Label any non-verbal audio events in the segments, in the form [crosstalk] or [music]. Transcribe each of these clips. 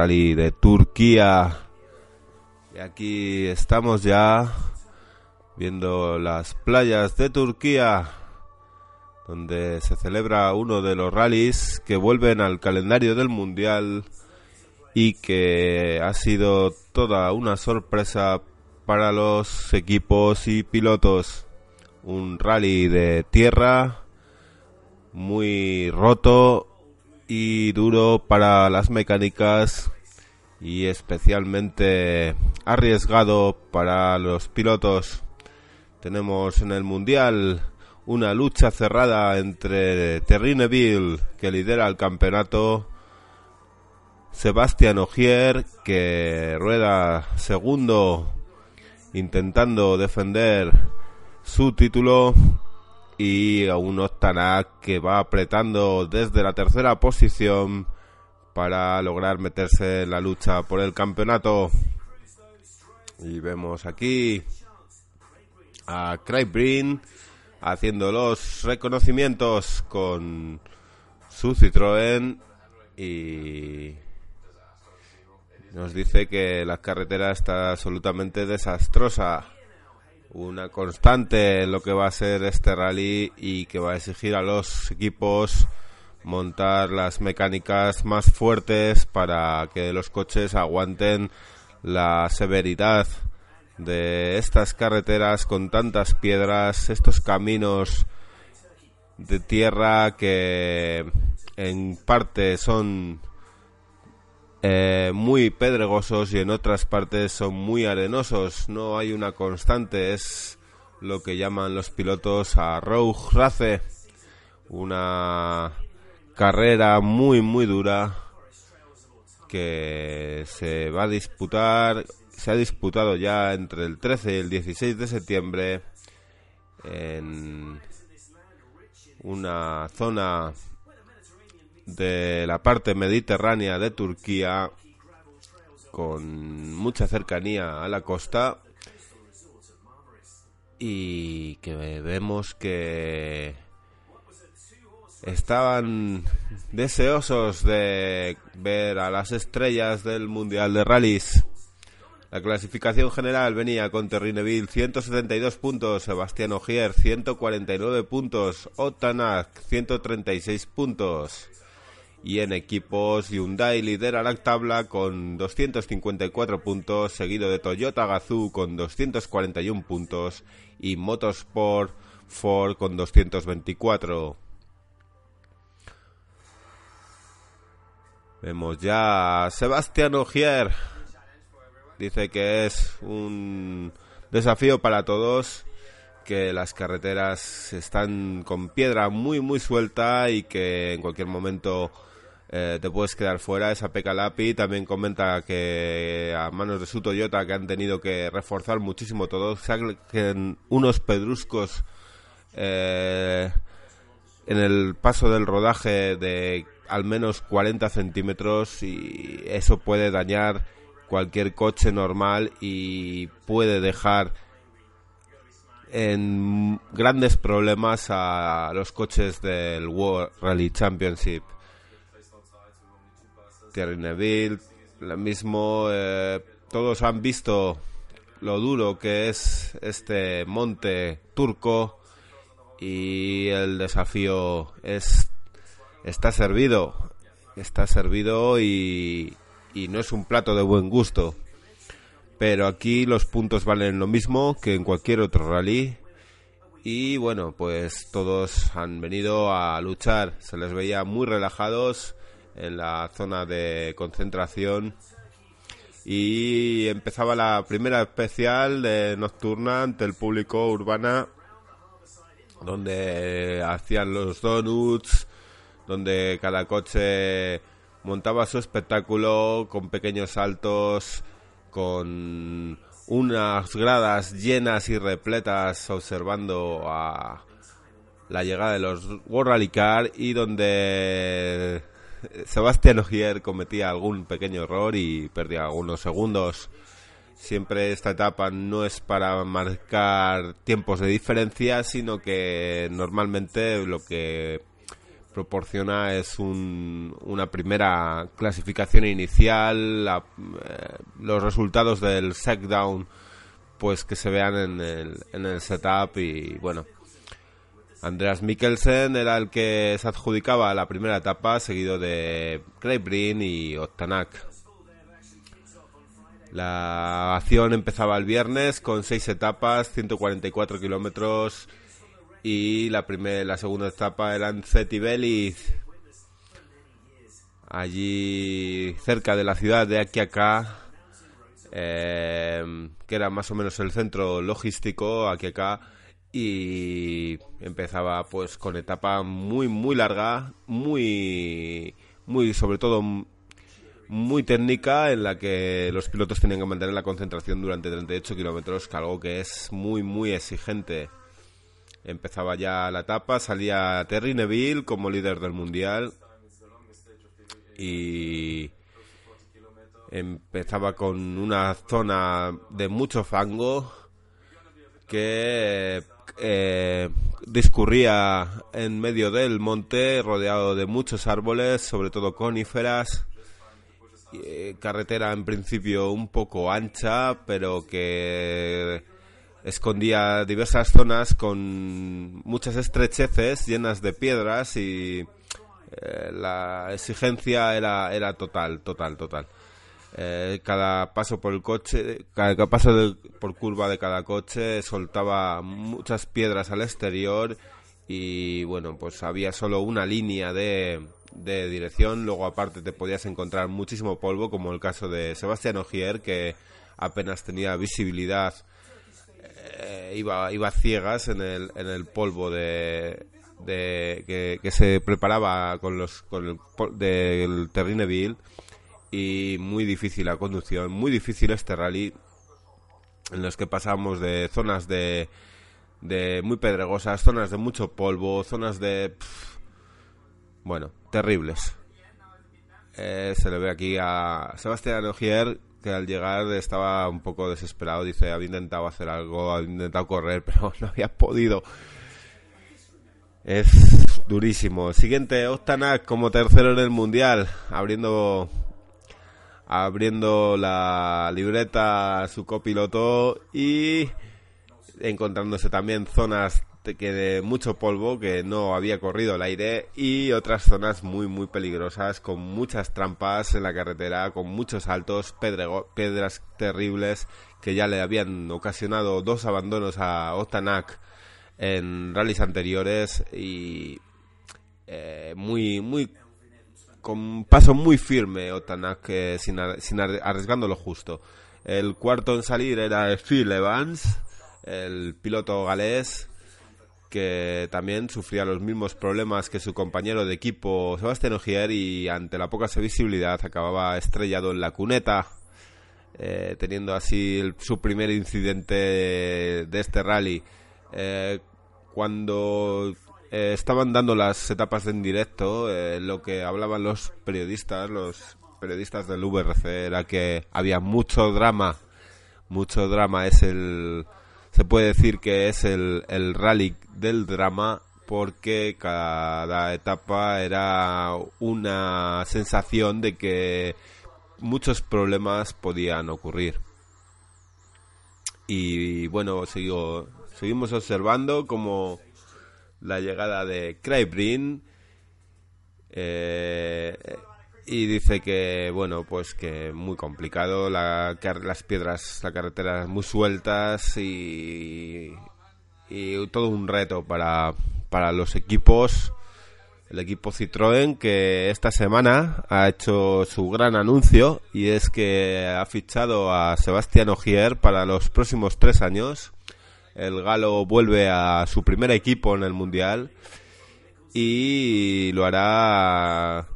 rally de Turquía. Y aquí estamos ya viendo las playas de Turquía, donde se celebra uno de los rallies que vuelven al calendario del Mundial y que ha sido toda una sorpresa para los equipos y pilotos. Un rally de tierra muy roto y duro para las mecánicas y especialmente arriesgado para los pilotos. Tenemos en el Mundial una lucha cerrada entre Terrinneville, que lidera el campeonato, Sebastián Ogier, que rueda segundo intentando defender su título, y a un Ostanak que va apretando desde la tercera posición para lograr meterse en la lucha por el campeonato. Y vemos aquí a Craig Breen haciendo los reconocimientos con su Citroën y nos dice que la carretera está absolutamente desastrosa una constante en lo que va a ser este rally y que va a exigir a los equipos montar las mecánicas más fuertes para que los coches aguanten la severidad de estas carreteras con tantas piedras, estos caminos de tierra que en parte son eh, muy pedregosos y en otras partes son muy arenosos. No hay una constante, es lo que llaman los pilotos a Rogue Race, una carrera muy muy dura que se va a disputar, se ha disputado ya entre el 13 y el 16 de septiembre en una zona de la parte mediterránea de Turquía con mucha cercanía a la costa y que vemos que estaban deseosos de ver a las estrellas del Mundial de Rallys. La clasificación general venía con Terrinneville 172 puntos, Sebastián Ogier 149 puntos, Otanak 136 puntos y en equipos Hyundai lidera la tabla con 254 puntos, seguido de Toyota Gazoo con 241 puntos y Motorsport Ford con 224. Vemos ya a Sebastián Ogier. Dice que es un desafío para todos que las carreteras están con piedra muy muy suelta y que en cualquier momento eh, te puedes quedar fuera. Esa Pekka Lapi también comenta que a manos de su Toyota que han tenido que reforzar muchísimo todo, saquen unos pedruscos eh, en el paso del rodaje de al menos 40 centímetros y eso puede dañar cualquier coche normal y puede dejar en grandes problemas a los coches del World Rally Championship. Thierry Neville, lo mismo, eh, todos han visto lo duro que es este monte turco y el desafío es está servido, está servido y, y no es un plato de buen gusto. Pero aquí los puntos valen lo mismo que en cualquier otro rally. Y bueno, pues todos han venido a luchar. Se les veía muy relajados en la zona de concentración. Y empezaba la primera especial de nocturna ante el público urbana donde hacían los donuts, donde cada coche montaba su espectáculo con pequeños saltos, con unas gradas llenas y repletas observando a la llegada de los World Rally y donde [laughs] Sebastián Ogier cometía algún pequeño error y perdía algunos segundos. Siempre esta etapa no es para marcar tiempos de diferencia, sino que normalmente lo que proporciona es una primera clasificación inicial, eh, los resultados del down pues que se vean en el, en el setup y bueno. Andreas Mikkelsen era el que se adjudicaba la primera etapa, seguido de Craig y Otanak. La acción empezaba el viernes con seis etapas, 144 kilómetros y la primera, la segunda etapa era en allí cerca de la ciudad de Akiaka, eh, que era más o menos el centro logístico Akiaka y empezaba pues con etapa muy muy larga, muy muy sobre todo muy técnica en la que los pilotos tenían que mantener la concentración durante 38 kilómetros, algo que es muy muy exigente. Empezaba ya la etapa, salía Terry Neville como líder del mundial y empezaba con una zona de mucho fango que eh, discurría en medio del monte rodeado de muchos árboles, sobre todo coníferas. Eh, carretera en principio un poco ancha, pero que escondía diversas zonas con muchas estrecheces llenas de piedras y eh, la exigencia era, era total, total, total. Eh, cada paso por el coche, cada, paso por curva de cada coche soltaba muchas piedras al exterior y bueno, pues había solo una línea de, de dirección, luego aparte te podías encontrar muchísimo polvo, como el caso de Sebastián Ogier, que apenas tenía visibilidad eh, iba, iba ciegas en el, en el polvo de, de que, se preparaba con los con el del Terrinneville y muy difícil la conducción, muy difícil este rally en los que pasamos de zonas de, de muy pedregosas, zonas de mucho polvo, zonas de bueno, terribles. Eh, se le ve aquí a Sebastián Ogier que al llegar estaba un poco desesperado. Dice, había intentado hacer algo, había intentado correr, [laughs] pero no había podido. Es durísimo. Siguiente, Ostanak como tercero en el mundial, abriendo abriendo la libreta su copiloto y encontrándose también zonas que de mucho polvo que no había corrido el aire y otras zonas muy muy peligrosas con muchas trampas en la carretera con muchos altos piedras terribles que ya le habían ocasionado dos abandonos a Otanak en rallies anteriores y eh, muy muy con paso muy firme Otanak eh, sin, sin arriesgando lo justo el cuarto en salir era Phil Evans el piloto galés que también sufría los mismos problemas que su compañero de equipo Sebastián Ogier y ante la poca visibilidad acababa estrellado en la cuneta, eh, teniendo así su primer incidente de, este rally. Eh, cuando eh, estaban dando las etapas en directo, lo que hablaban los periodistas, los periodistas del VRC, era que había mucho drama, mucho drama, es el se puede decir que es el, el rally del drama porque cada etapa era una sensación de que muchos problemas podían ocurrir. Y bueno, sigo, seguimos observando como la llegada de Craig eh, y dice que bueno pues que muy complicado la, las piedras la carretera muy sueltas y, y todo un reto para, para los equipos. El equipo Citroën que esta semana ha hecho su gran anuncio y es que ha fichado a Sebastián Ogier para los próximos tres años el galo vuelve a su primer equipo en el mundial y lo hará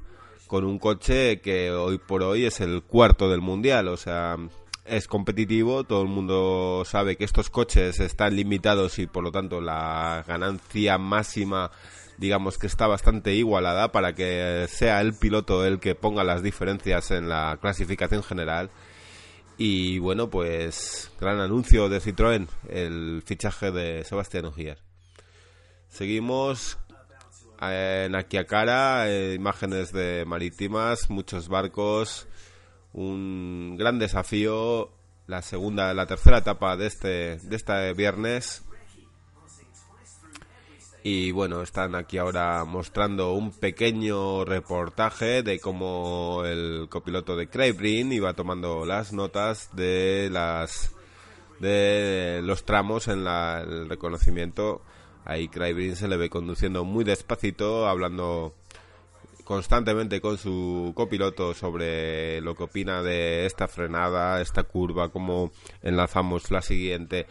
con un coche que hoy por hoy es el cuarto del mundial, o sea, es competitivo, todo el mundo sabe que estos coches están limitados y por lo tanto la ganancia máxima digamos que está bastante igualada para que sea el piloto el que ponga las diferencias en la clasificación general. Y bueno, pues gran anuncio de Citroën, el fichaje de Sebastián Ogier. Seguimos en Akiakara, eh, imágenes de marítimas, muchos barcos, un gran desafío, la segunda, la tercera etapa de este, de este viernes. Y bueno, están aquí ahora mostrando un pequeño reportaje de cómo el copiloto de Craig iba tomando las notas de las de los tramos en el reconocimiento Ahí Craig se le ve conduciendo muy despacito, hablando constantemente con su copiloto sobre lo que opina de esta frenada, esta curva, cómo enlazamos la siguiente.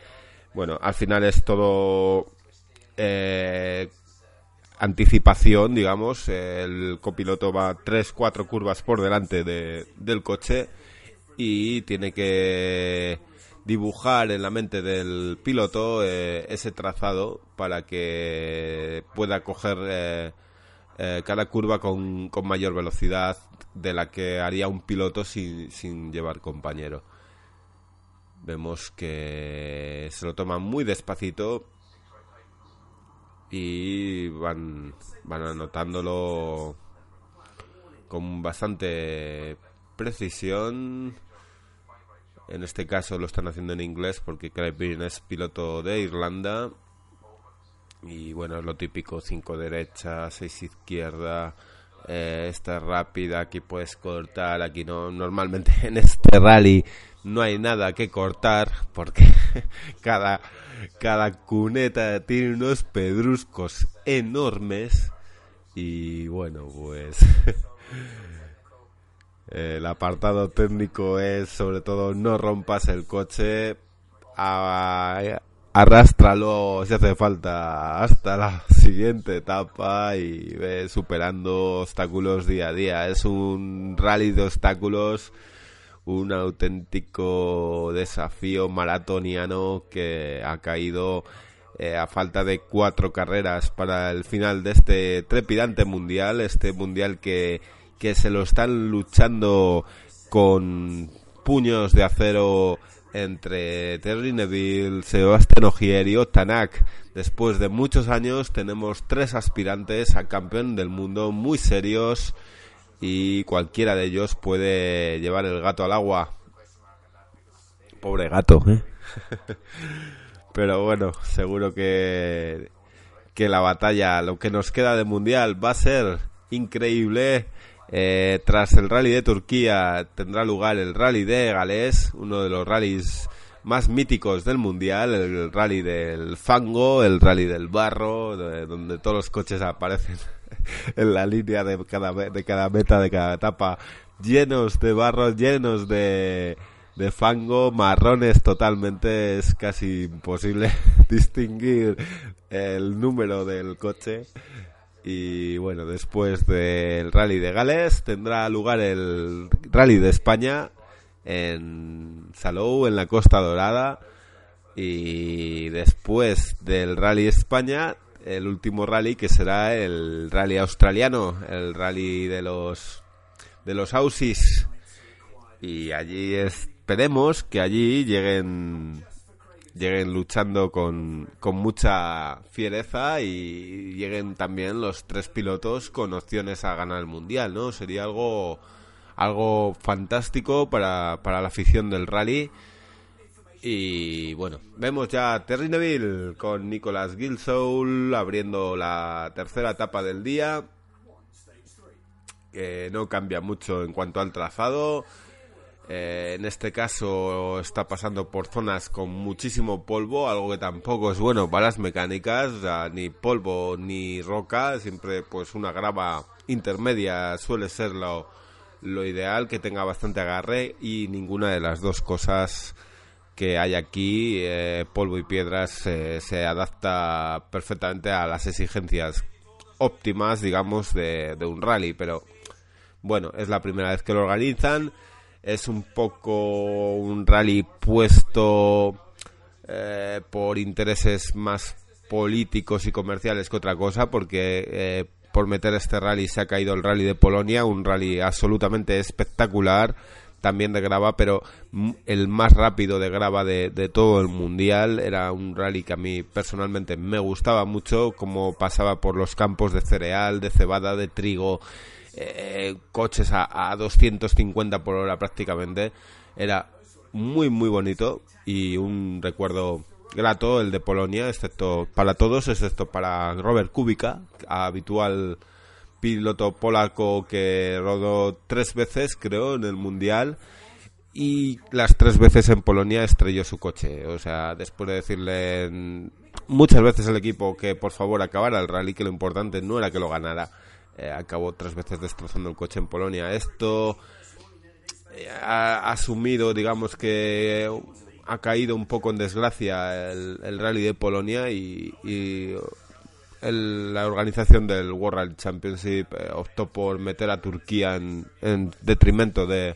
Bueno, al final es todo eh, anticipación, digamos. El copiloto va tres, cuatro curvas por delante de, del coche y tiene que dibujar en la mente del piloto eh, ese trazado para que pueda coger eh, cada curva con, mayor velocidad de la que haría un piloto sin, sin llevar compañero. Vemos que se lo toman muy despacito y van, van anotándolo con bastante precisión en este caso lo están haciendo en inglés porque Craig es piloto de Irlanda. Y bueno, es lo típico, 5 derecha, 6 izquierda, eh, esta rápida, aquí puedes cortar, aquí no. Normalmente [laughs] en este rally no hay nada que cortar porque [laughs] cada, cada cuneta tiene unos pedruscos enormes. Y bueno, pues [laughs] El apartado técnico es sobre todo no rompas el coche, arrástralo si hace falta hasta la [laughs] siguiente etapa y ve superando obstáculos día a día. Es un rally de obstáculos, un auténtico desafío maratoniano que ha caído eh, a falta de cuatro carreras para el final de este trepidante mundial, este mundial que que se lo están luchando con puños de acero entre Terry Neville, Sebastián Ogier y Otanak. Después de muchos años tenemos tres aspirantes a campeón del mundo muy serios y cualquiera de ellos puede llevar el gato al agua. Pobre gato, ¿eh? [laughs] Pero bueno, seguro que, que la batalla, lo que nos queda de mundial va a ser increíble eh, tras el rally de Turquía tendrá lugar el rally de Gales, uno de los rallies más míticos del mundial, el rally del fango, el rally del barro, donde todos los coches aparecen [laughs] en la línea de cada, de cada meta, de cada etapa, llenos de barro, llenos de, de fango, marrones totalmente, es casi imposible [laughs] distinguir el número del coche. Y bueno, después del Rally de Gales tendrá lugar el Rally de España en Salou, en la Costa Dorada. Y después del Rally España, el último rally que será el Rally australiano, el Rally de los de los Aussies. Y allí esperemos que allí lleguen lleguen luchando con, con mucha fiereza y lleguen también los tres pilotos con opciones a ganar el mundial, ¿no? Sería algo algo fantástico para, para la afición del rally. Y bueno, vemos ya Terry Neville con Nicolas Gilsoul abriendo la tercera etapa del día. Que no cambia mucho en cuanto al trazado. Eh, en este caso está pasando por zonas con muchísimo polvo, algo que tampoco es bueno para las mecánicas, ni polvo ni roca, siempre pues una grava intermedia suele ser lo, ideal, que tenga bastante agarre y ninguna de las dos cosas que hay aquí, eh, polvo y piedras, eh, se adapta perfectamente a las exigencias óptimas, digamos, de, de un rally, pero bueno, es la primera vez que lo organizan. Es un poco un rally puesto eh, por intereses más políticos y comerciales que otra cosa, porque por meter este rally se ha caído el rally de Polonia, un rally absolutamente espectacular, también de grava, pero el más rápido de grava de, todo el mundial. Era un rally que a mí personalmente me gustaba mucho, como pasaba por los campos de cereal, de cebada, de trigo, eh, coches a, a 250 por hora prácticamente. Era muy, muy bonito y un recuerdo grato el de Polonia, excepto para todos, excepto para Robert Kubica, habitual piloto polaco que rodó tres veces, creo, en el Mundial. Y las tres veces en Polonia estrelló su coche. O sea, después de decirle muchas veces al equipo que por favor acabara el rally, que lo importante no era que lo ganara, eh, acabó tres veces destrozando el coche en Polonia. Esto eh, ha asumido, digamos que ha caído un poco en desgracia el, rally de Polonia y, la organización del World Championship eh, optó por meter a Turquía en, detrimento de,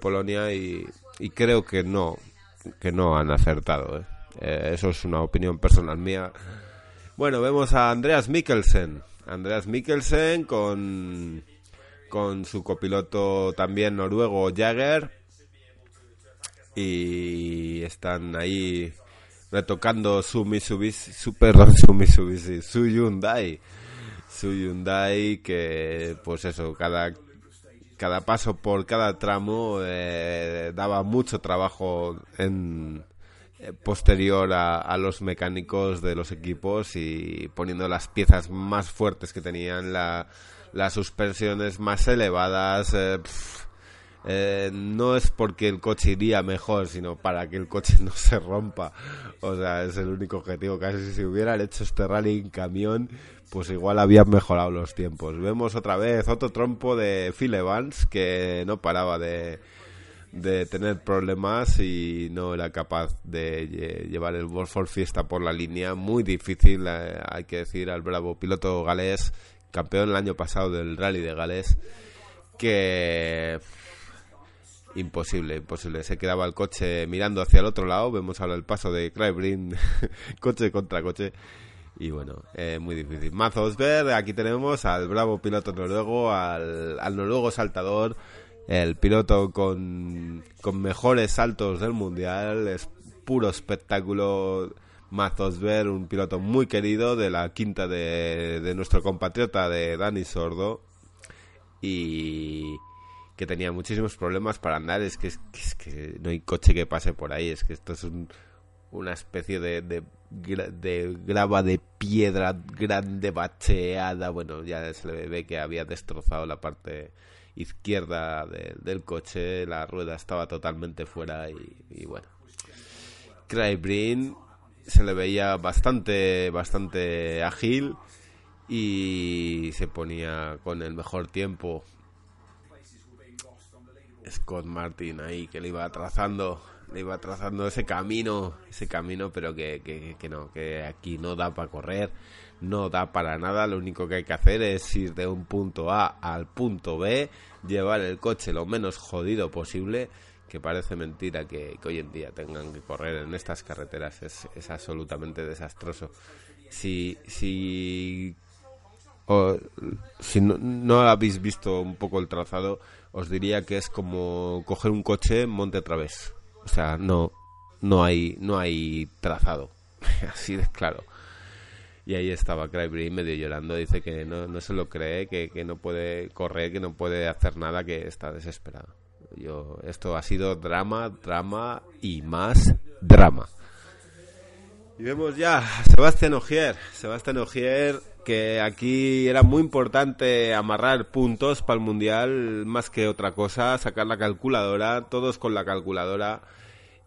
Polonia y, creo que no que no han acertado. ¿eh? Eh, eso es una opinión personal mía. Bueno, vemos a Andreas Mikkelsen. Andreas Mikkelsen con, con su copiloto también noruego Jagger y están ahí retocando su Mitsubishi, su, perdón, [laughs] su Mitsubishi, su Hyundai, su Hyundai que pues eso, cada cada paso por cada tramo eh, daba mucho trabajo en eh, posterior a, los mecánicos de los equipos y poniendo las piezas más fuertes que tenían la, las suspensiones más elevadas eh, eh, no es porque el coche iría mejor, sino para que el coche no se rompa. O sea, es el único objetivo. Casi si hubieran hecho este rally en camión, pues igual habían mejorado los tiempos. Vemos otra vez otro trompo de Phil Evans que no paraba de, de tener problemas y no era capaz de llevar el Wolford Fiesta por la línea. Muy difícil, eh, hay que decir, al bravo piloto galés, campeón el año pasado del rally de Gales, que imposible, imposible. Se quedaba el coche mirando hacia el otro lado. Vemos ahora el paso de Brin, [laughs] coche contra coche. Y bueno, eh, muy difícil. Mazosberg, aquí tenemos al bravo piloto noruego, al, al noruego saltador, el piloto con, con mejores saltos del mundial. Es puro espectáculo. Mazosberg, un piloto muy querido de la quinta de, de nuestro compatriota de Dani Sordo. Y, que tenía muchísimos problemas para andar. Es que, es, que no hay coche que pase por ahí. Es que esto es una especie de, de, grava de piedra grande bacheada. Bueno, ya se le ve que había destrozado la parte izquierda del coche. La rueda estaba totalmente fuera y, y bueno. Craybrin se le veía bastante, bastante ágil y se ponía con el mejor tiempo Scott Martin ahí que le iba trazando le iba trazando ese camino ese camino pero que, que, no que aquí no da para correr no da para nada. Lo único que hay que hacer es ir de un punto A al punto B llevar el coche lo menos jodido posible que parece mentira que, hoy en día tengan que correr en estas carreteras. Es, es absolutamente desastroso. Si si o, si no, no habéis visto un poco el trazado os diría que es como coger un coche monte a través. O sea, no, no hay, no hay trazado. [laughs] Así de claro. Y ahí estaba Crybury medio llorando. Dice que no, no se lo cree, que, que, no puede correr, que no puede hacer nada, que está desesperado. Yo, esto ha sido drama, drama y más drama. Y vemos ya Sebastián Ogier. Sebastián Ogier que aquí era muy importante amarrar puntos para el mundial más que otra cosa, sacar la calculadora, todos con la calculadora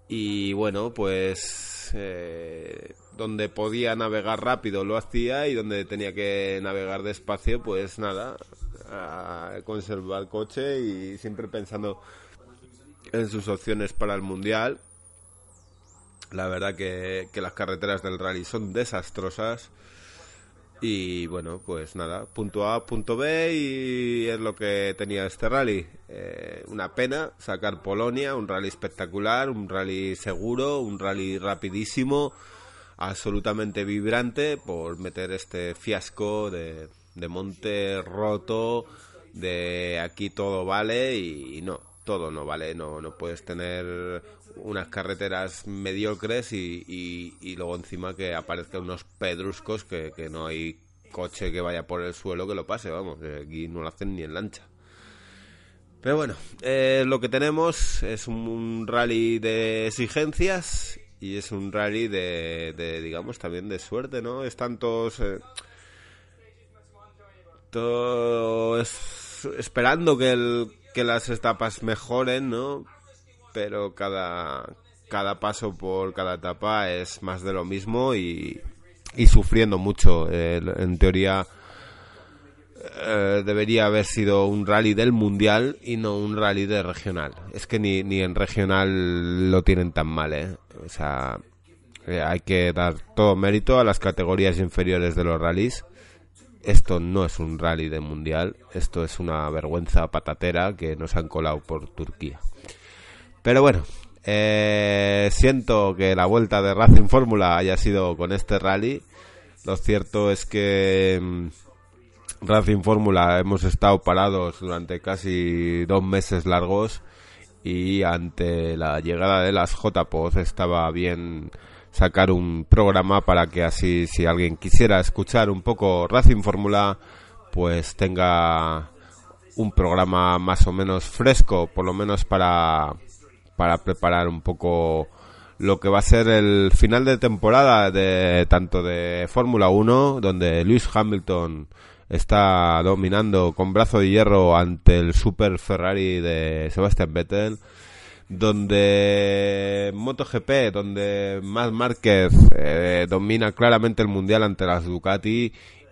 y bueno, pues eh, donde podía navegar rápido lo hacía y donde tenía que navegar despacio, pues nada, a conservar coche y siempre pensando en sus opciones para el mundial. La verdad que las carreteras del rally son desastrosas y bueno, pues nada, punto A, punto B y es lo que tenía este rally. Eh, una pena sacar Polonia, un rally espectacular, un rally seguro, un rally rapidísimo, absolutamente vibrante por meter este fiasco de, de monte roto, de aquí todo vale y no, todo no vale, no, no puedes tener unas carreteras mediocres y, y, luego encima que aparezcan unos pedruscos que, que no hay coche que vaya por el suelo que lo pase, vamos, que aquí no lo hacen ni en lancha. Pero bueno, eh, lo que tenemos es un rally de exigencias y es un rally de, digamos, también de suerte, ¿no? Están todos... Eh, todos esperando que, el, que las etapas mejoren, ¿no? Pero cada, cada paso por cada etapa es más de lo mismo y, y sufriendo mucho. En teoría eh, debería haber sido un rally del mundial y no un rally de regional. Es que ni, ni en regional lo tienen tan mal, ¿eh? O sea, eh, hay que dar todo mérito a las categorías inferiores de los rallies. Esto no es un rally de mundial, esto es una vergüenza patatera que nos han colado por Turquía. Pero bueno, siento que la vuelta de Racing Fórmula haya sido con este rally. Lo cierto es que mm, Racing Fórmula hemos estado parados durante casi dos meses largos y ante la llegada de las JPOZ estaba bien sacar un programa para que así si alguien quisiera escuchar un poco Racing Fórmula pues tenga un programa más o menos fresco por lo menos para para preparar un poco lo que va a ser el final de temporada de tanto de Fórmula 1 donde Lewis Hamilton está dominando con brazo de hierro ante el Super Ferrari de Sebastian Vettel donde MotoGP, donde Matt Márquez eh, domina claramente el mundial ante las Ducati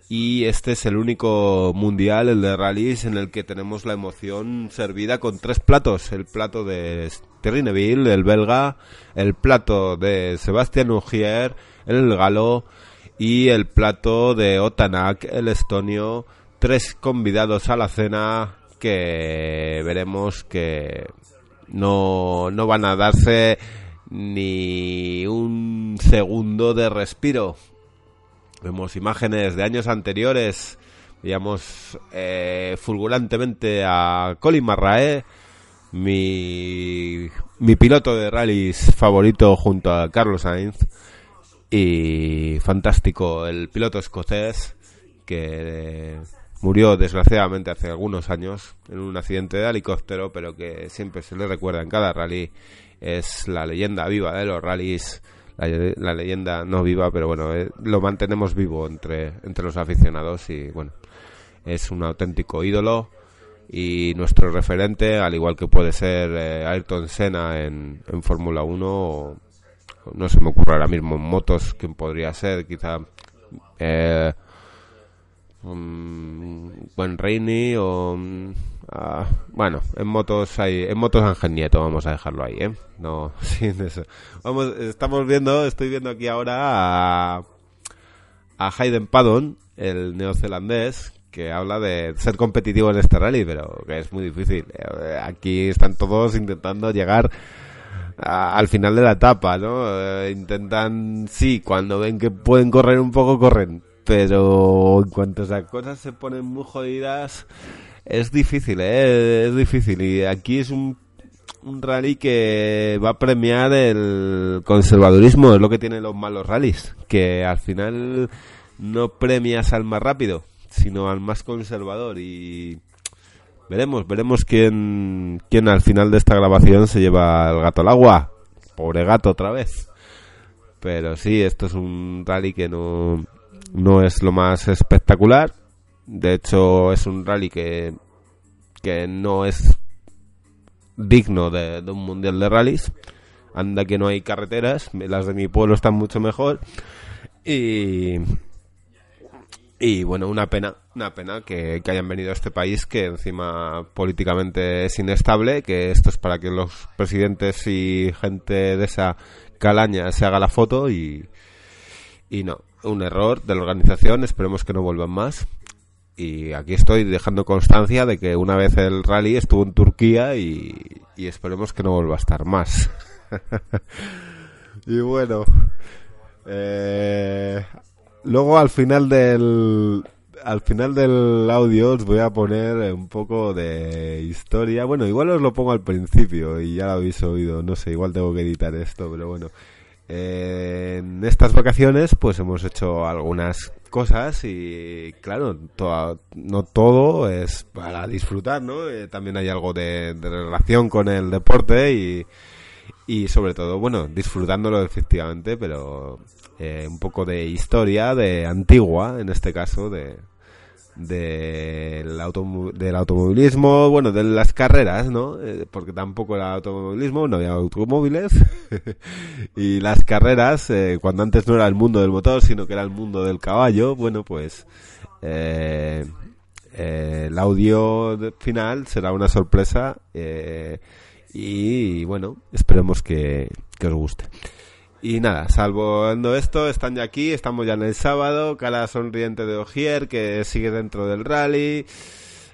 y este es el único mundial, el de rallies, en el que tenemos la emoción servida con tres platos. El plato de Thierry Neville, el belga, el plato de Sebastián Ugier, el galo y el plato de Otanak, el estonio, tres convidados a la cena que veremos que no, no van a darse ni un segundo de respiro. Vemos imágenes de años anteriores, veíamos eh, fulgurantemente a Colin Marrae, mi, mi piloto de rallies favorito junto a Carlos Sainz y fantástico el piloto escocés que murió desgraciadamente hace algunos años en un accidente de helicóptero, pero que siempre se le recuerda en cada rally. Es la leyenda viva de los rallies, la, leyenda no viva, pero bueno, eh, lo mantenemos vivo entre, entre los aficionados y bueno, es un auténtico ídolo y nuestro referente, al igual que puede ser eh, Ayrton Senna en, en Fórmula 1 o no se me ocurre ahora mismo en motos quién podría ser, quizá eh, buen Reini o ah, bueno, en motos hay en motos Ángel Nieto, vamos a dejarlo ahí, ¿eh? No, [laughs] sin eso. Vamos, estamos viendo, estoy viendo aquí ahora a, a Hayden Paddon, el neozelandés, que habla de ser competitivo en este rally, pero que es muy difícil. Eh, aquí están todos intentando llegar al final de la etapa, ¿no? Eh, intentan, sí, cuando ven que pueden correr un poco, corren. Pero en cuanto esas cosas se ponen muy jodidas, es difícil, ¿eh? Es difícil. Y aquí es un, un rally que va a premiar el conservadurismo, es lo que tienen los malos rallies. Que al final no premias al más rápido, sino al más conservador. Y Veremos, veremos quién, quién al final de esta grabación se lleva el gato al agua. Pobre gato otra vez. Pero sí, esto es un rally que no, no es lo más espectacular. De hecho, es un rally que, que no es digno de, un mundial de rallies. Anda que no hay carreteras, las de mi pueblo están mucho mejor. Y, y bueno, una pena, una pena que, hayan venido a este país que encima políticamente es inestable, que esto es para que los presidentes y gente de esa calaña se haga la foto y, y no, un error de la organización, esperemos que no vuelvan más. Y aquí estoy dejando constancia de que una vez el rally estuvo en Turquía y, esperemos que no vuelva a estar más. [laughs] y bueno, eh, Luego al final del al final del audio os voy a poner un poco de historia. Bueno, igual os lo pongo al principio y ya lo habéis oído. No sé, igual tengo que editar esto, pero bueno. En estas vacaciones pues hemos hecho algunas cosas y claro, no todo es para disfrutar, ¿no? Eh, también hay algo de, relación con el deporte y, y sobre todo, bueno, disfrutándolo efectivamente, pero eh, un poco de historia de antigua, en este caso, de, del, del automovilismo, bueno, de las carreras, ¿no? Eh, porque tampoco era automovilismo, no había automóviles. [laughs] y las carreras, eh, cuando antes no era el mundo del motor, sino que era el mundo del caballo, bueno, pues eh, el audio final será una sorpresa. y bueno, esperemos que, que os guste. Y nada, salvo esto, están ya aquí, estamos ya en el sábado, cara sonriente de Ogier, que sigue dentro del rally.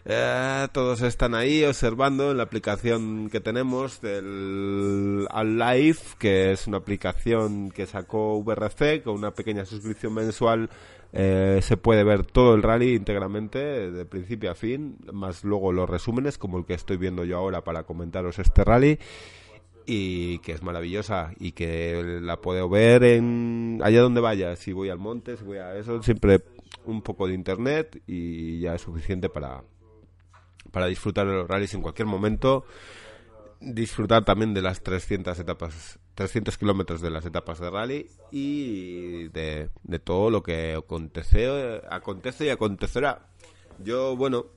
Eh, todos están ahí observando en la aplicación que tenemos del All que es una aplicación que sacó VRC con una pequeña suscripción mensual. Eh, se puede ver todo el rally íntegramente, de principio a fin, más luego los resúmenes, como el que estoy viendo yo ahora para comentaros este rally y que es maravillosa y que la puedo ver en allá donde vaya, si voy al monte, si voy a eso, siempre un poco de internet y ya es suficiente para para disfrutar de los rallies en cualquier momento, disfrutar también de las 300 etapas, 300 kilómetros de las etapas de rally y de, de todo lo que acontece, acontece y acontecerá. Yo, bueno,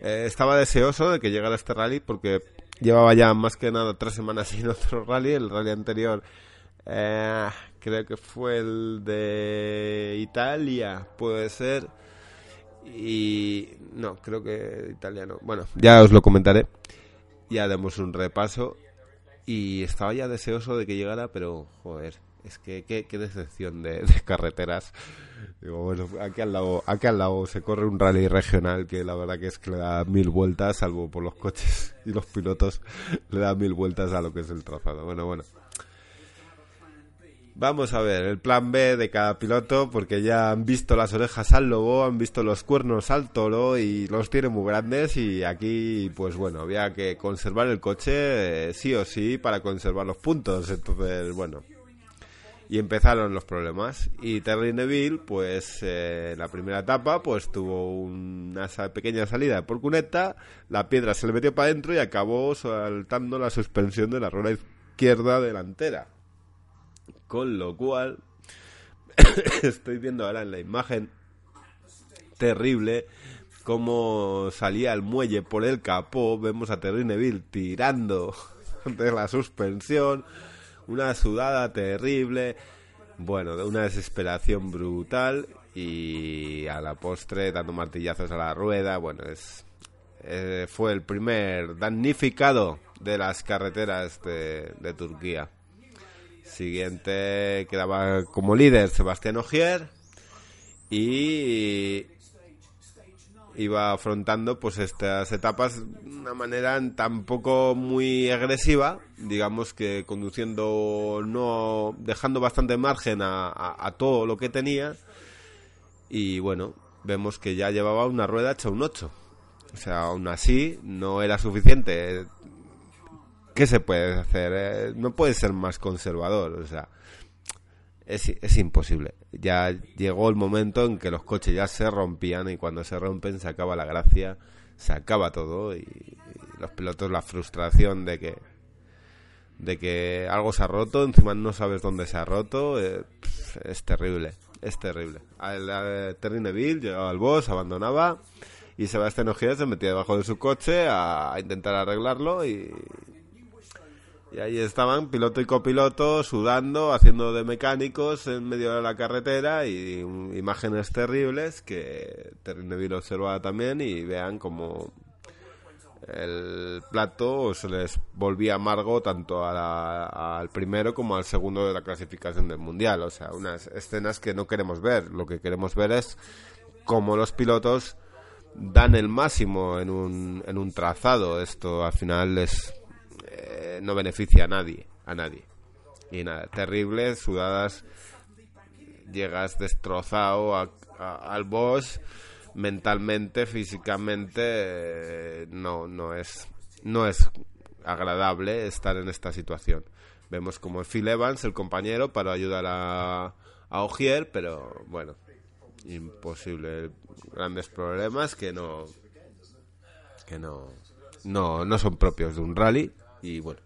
eh, estaba deseoso de que llegara este rally porque llevaba ya más que nada tres semanas [laughs] sin otro rally. El rally anterior eh, creo que fue el de Italia, puede ser. Y no, creo que Italia no. Bueno, ya os lo comentaré. Ya demos un repaso. Y estaba ya deseoso de que llegara, pero joder, es que qué, decepción de, carreteras. Digo, bueno, aquí al, lado, aquí al lado se corre un rally regional que la verdad que es que le da mil vueltas, salvo por los coches y los pilotos, le da mil vueltas a lo que es el trazado. Bueno, bueno. Vamos a ver el plan B de cada piloto, porque ya han visto las orejas al lobo, han visto los cuernos al toro y los tiene muy grandes y aquí, pues bueno, había que conservar el coche eh, sí o sí para conservar los puntos. Entonces, bueno, y empezaron los problemas. Y Terry Neville, pues eh, la primera etapa, pues tuvo una pequeña salida por cuneta, la piedra se le metió para adentro y acabó saltando la suspensión de la rueda izquierda delantera. Con lo cual, [coughs] estoy viendo ahora en la imagen terrible cómo salía el muelle por el capó, vemos a Terry Neville tirando [laughs] de la suspensión una sudada terrible, bueno, de una desesperación brutal. Y a la postre dando martillazos a la rueda, bueno, es eh, fue el primer damnificado de las carreteras de, de Turquía. Siguiente quedaba como líder Sebastián Ogier. Y iba afrontando pues estas etapas de una manera tampoco muy agresiva, digamos que conduciendo no dejando bastante margen a, todo lo que tenía y bueno, vemos que ya llevaba una rueda hecha un 8. O sea, aún así no era suficiente. ¿Qué se puede hacer? Eh, no puede ser más conservador, o sea, es, es imposible. Ya llegó el momento en que los coches ya se rompían y cuando se rompen se acaba la gracia, se acaba todo y, los pilotos la frustración de que de que algo se ha roto, encima no sabes dónde se ha roto, eh, es terrible, es terrible. El, Terry Neville llegaba al boss, abandonaba y Sebastián Ogier se metía debajo de su coche a intentar arreglarlo y, y ahí estaban piloto y copiloto sudando, haciendo de mecánicos en medio de la carretera y imágenes terribles que Neville observaba también y vean como el plato se les volvía amargo tanto al primero como al segundo de la clasificación del mundial. O sea, unas escenas que no queremos ver. Lo que queremos ver es cómo los pilotos dan el máximo en un, en un trazado. Esto al final es eh, no beneficia a nadie, a nadie. Y nada, terrible, sudadas, llegas destrozado al boss, mentalmente, físicamente, eh, no, no es, no es agradable estar en esta situación. Vemos como Phil Evans, el compañero, para ayudar a, a Ogier, pero bueno, imposible. Grandes problemas que no, que no, no, no son propios de un rally y bueno.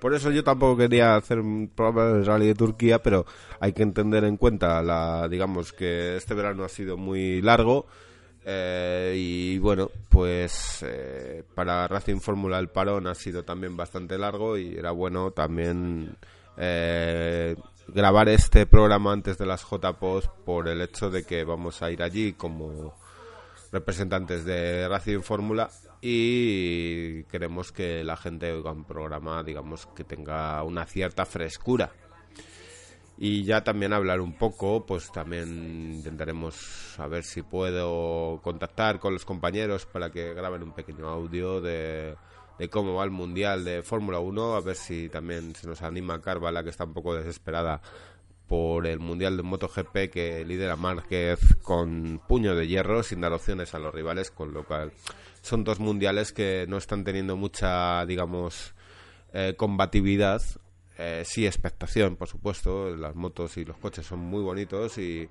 Por eso yo tampoco quería hacer un programa del rally de Turquía, pero hay que entender en cuenta la, digamos que este verano ha sido muy largo eh, y bueno, pues eh, para Racing Fórmula el parón ha sido también bastante largo y era bueno también eh, grabar este programa antes de las JPOS por el hecho de que vamos a ir allí como representantes de Racing Fórmula y queremos que la gente oiga un programa, digamos, que tenga una cierta frescura. Y ya también hablar un poco, pues también intentaremos a ver si puedo contactar con los compañeros para que graben un pequeño audio de, cómo va el Mundial de Fórmula 1, a ver si también se nos anima Carvala, que está un poco desesperada por el Mundial de MotoGP que lidera Márquez con puño de hierro, sin dar opciones a los rivales, con lo cual son dos mundiales que no están teniendo mucha, digamos, eh, combatividad eh, sí, expectación, por supuesto. Las motos y los coches son muy bonitos y,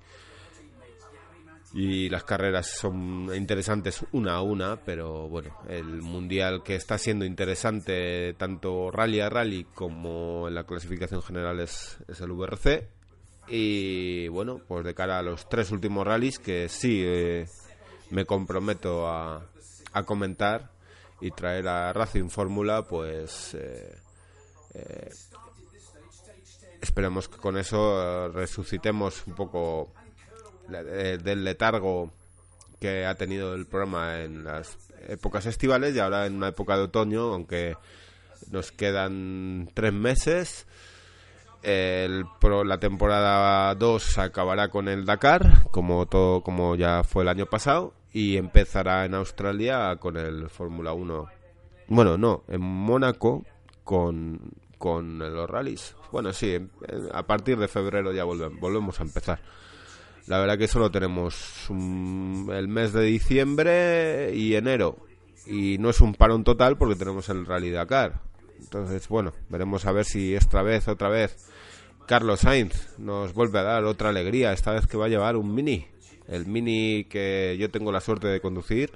y las carreras son interesantes una a una, pero bueno, el mundial que está siendo interesante tanto rally a rally como en la clasificación general es, el VRC. Y bueno, pues de cara a los tres últimos rallies que sí eh, me comprometo a, a, comentar y traer a Racing Fórmula, pues eh, esperemos que con eso eh, resucitemos un poco del letargo que ha tenido el programa en las épocas estivales y ahora en una época de otoño, aunque nos quedan tres meses. El la temporada 2 acabará con el Dakar, como todo como ya fue el año pasado, y empezará en Australia con el Fórmula 1. Bueno, no, en Mónaco con con los rallies. Bueno, sí, a partir de febrero ya volvemos, volvemos a empezar. La verdad que solo tenemos el mes de diciembre y enero. Y no es un parón total porque tenemos el Rally Dakar. Entonces, bueno, veremos a ver si esta vez, otra vez, Carlos Sainz nos vuelve a dar otra alegría. Esta vez que va a llevar un mini. El mini que yo tengo la suerte de conducir.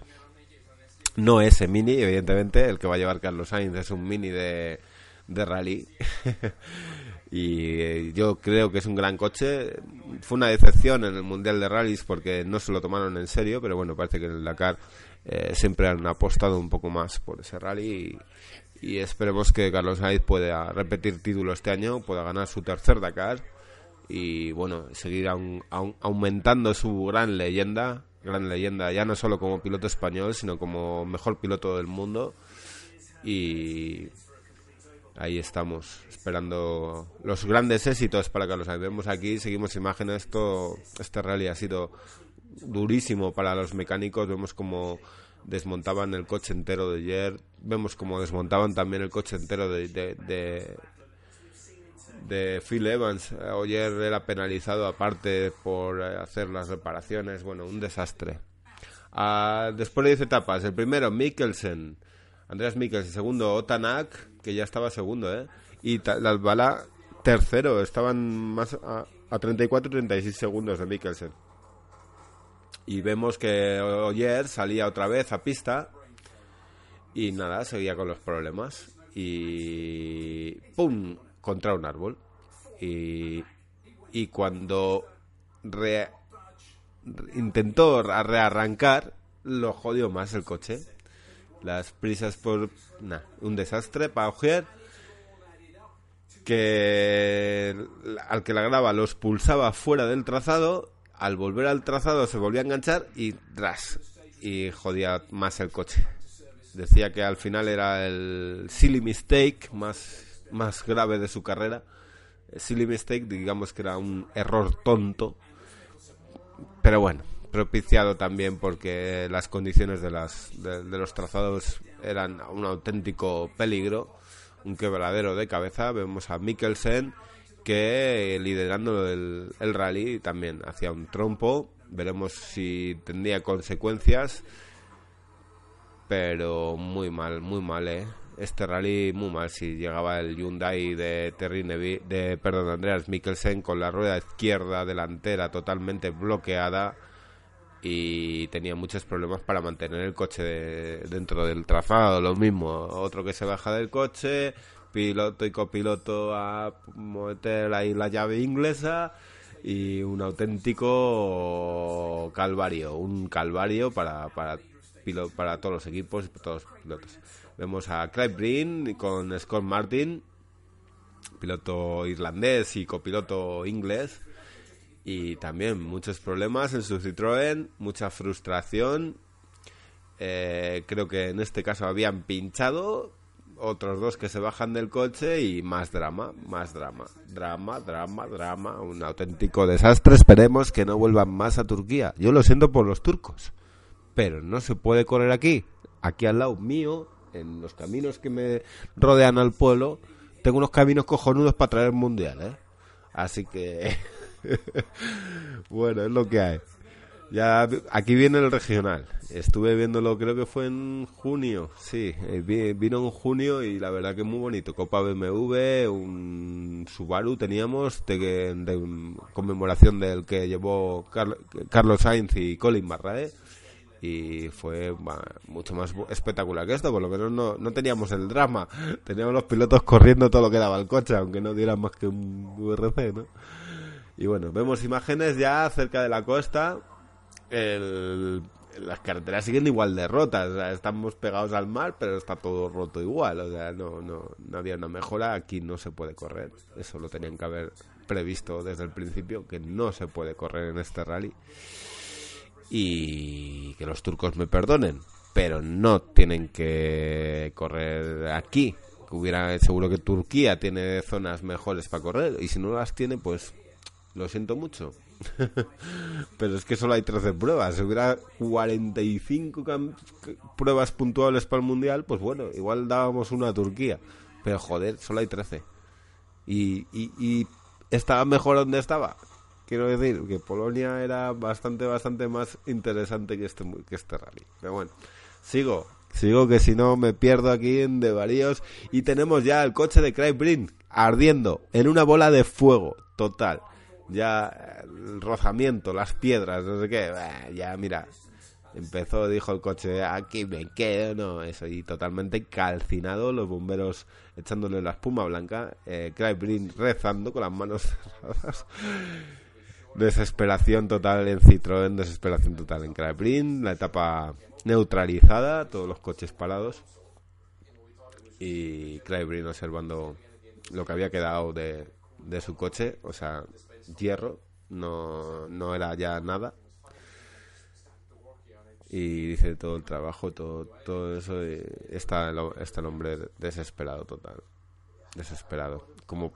No ese mini, evidentemente. El que va a llevar Carlos Sainz es un mini de de rally. [laughs] y eh, yo creo que es un gran coche. Fue una decepción en el Mundial de Rallys porque no se lo tomaron en serio, pero bueno, parece que en el Dakar eh, siempre han apostado un poco más por ese rally y, esperemos que Carlos Sainz pueda repetir título este año, pueda ganar su tercer Dakar y bueno, seguir aumentando su gran leyenda, gran leyenda ya no solo como piloto español, sino como mejor piloto del mundo y ahí estamos, esperando los grandes éxitos para que los vemos aquí, seguimos imágenes, esto, este rally ha sido durísimo para los mecánicos, vemos como desmontaban el coche entero de ayer, vemos como desmontaban también el coche entero de, de, Phil Evans, ayer era penalizado aparte por hacer las reparaciones, bueno, un desastre. Ah, después de 10 etapas, el primero Mikkelsen, Andreas Mikkelsen, segundo Otanak, que ya estaba segundo, ¿eh? Y Bala tercero, estaban más a, a 34 36 segundos de Mikkelsen. Y vemos que Oyer salía otra vez a pista y nada, seguía con los problemas. Y ¡pum! contra un árbol. Y, y cuando intentó rearrancar, lo jodió más el coche las prisas por... un desastre para Ogier que al que la graba los pulsaba fuera del trazado, al volver al trazado se volvía a enganchar y tras y jodía más el coche. Decía que al final era el silly mistake más, más grave de su carrera. silly mistake, digamos que era un error tonto. Pero bueno, propiciado también porque las condiciones de, las, de, los trazados eran un auténtico peligro, un quebradero de cabeza. Vemos a Mikkelsen que liderando el, el rally también hacía un trompo Veremos si tendría consecuencias. Pero muy mal, muy mal, ¿eh? Este rally muy mal. Si llegaba el Hyundai de Terry de, perdón, Andreas Mikkelsen con la rueda izquierda delantera totalmente bloqueada y tenía muchos problemas para mantener el coche dentro del trazado. Lo mismo, otro que se baja del coche, piloto y copiloto a meter ahí la llave inglesa y un auténtico calvario, un calvario para, para, para todos los equipos y todos los pilotos. Vemos a Clive Breen con Scott Martin, piloto irlandés y copiloto inglés. Y también muchos problemas en su Citroën, mucha frustración. Eh, creo que en este caso habían pinchado otros dos que se bajan del coche y más drama, más drama, drama, drama, drama, un auténtico desastre. Esperemos que no vuelvan más a Turquía. Yo lo siento por los turcos, pero no se puede correr aquí. Aquí al lado mío, en los caminos que me rodean al pueblo, tengo unos caminos cojonudos para traer el mundial, ¿eh? Así que, [laughs] [laughs] bueno, es lo que hay. Ya aquí viene el regional. Estuve viéndolo, creo que fue en junio. Sí, eh, vino en junio y la verdad que es muy bonito. Copa BMW, un Subaru teníamos de, conmemoración del que llevó Carlos Sainz y Colin Barrae. Y fue mucho más espectacular que esto, por lo menos no, no teníamos el drama. [laughs] Teníamos los pilotos corriendo todo lo que daba el coche, aunque no diera más que un VRC, ¿no? Y bueno, vemos imágenes ya cerca de la costa las carreteras siguen igual de rotas. estamos pegados al mar, pero está todo roto igual. O sea, no, no, no había una mejora. Aquí no se puede correr. Eso lo tenían que haber previsto desde el principio, que no se puede correr en este rally. Y que los turcos me perdonen, pero no tienen que correr aquí. hubiera, seguro que Turquía tiene zonas mejores para correr, y si no las tiene, pues lo siento mucho. [laughs] Pero es que solo hay 13 pruebas. Si hubiera 45 pruebas puntuables para el mundial, pues bueno, igual dábamos una a Turquía. Pero joder, solo hay 13. Y, estaba mejor donde estaba. Quiero decir que Polonia era bastante, bastante más interesante que este, que este rally. Pero bueno, sigo. Sigo que si no me pierdo aquí en de varíos. Y tenemos ya el coche de Craig Brink ardiendo en una bola de fuego total ya el rozamiento, las piedras, no sé qué, ya mira, empezó, dijo el coche, aquí me quedo, no, eso, y totalmente calcinado, los bomberos echándole la espuma blanca, eh, rezando con las manos [laughs] cerradas. Desesperación total en Citroën, desesperación total en Brin, la etapa neutralizada, todos los coches parados. Y Brin observando lo que había quedado de, de su coche, o sea, hierro, no, no era ya nada. Y dice todo el trabajo, todo, todo eso, está, está el hombre desesperado total. Desesperado. Como,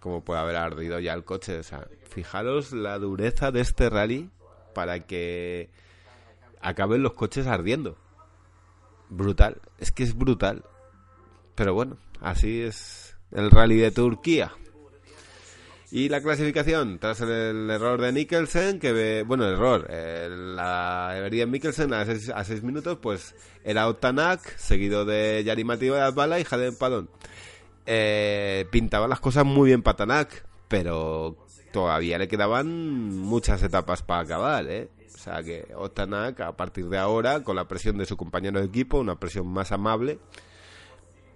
como puede haber ardido ya el coche. O sea, fijaros la dureza de este rally para que acaben los coches ardiendo. Brutal. Es que es brutal. Pero bueno, así es el rally de Turquía. Y la clasificación, tras el, error de Mikkelsen, que, bueno, el error, eh, la avería de Mikkelsen a 6 minutos, pues era Otanak, seguido de Yari de Azbala y Jaden Padón. Eh, pintaban las cosas muy bien para Tanak, pero todavía le quedaban muchas etapas para acabar, ¿eh? O sea que Otanak, a partir de ahora, con la presión de su compañero de equipo, una presión más amable,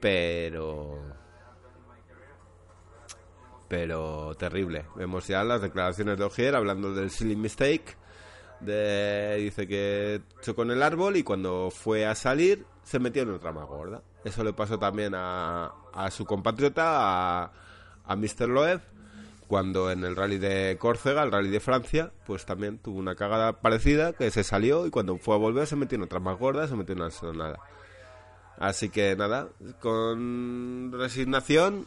pero pero terrible. Vemos ya las declaraciones de Ogier hablando del silly mistake. De, dice que chocó en el árbol y cuando fue a salir se metió en otra más gorda. Eso le pasó también a, a su compatriota, a, a Mr. Loeb, cuando en el rally de Córcega, el rally de Francia, pues también tuvo una cagada parecida que se salió y cuando fue a volver se metió en otra más gorda, se metió en una sonada. Así que nada, con resignación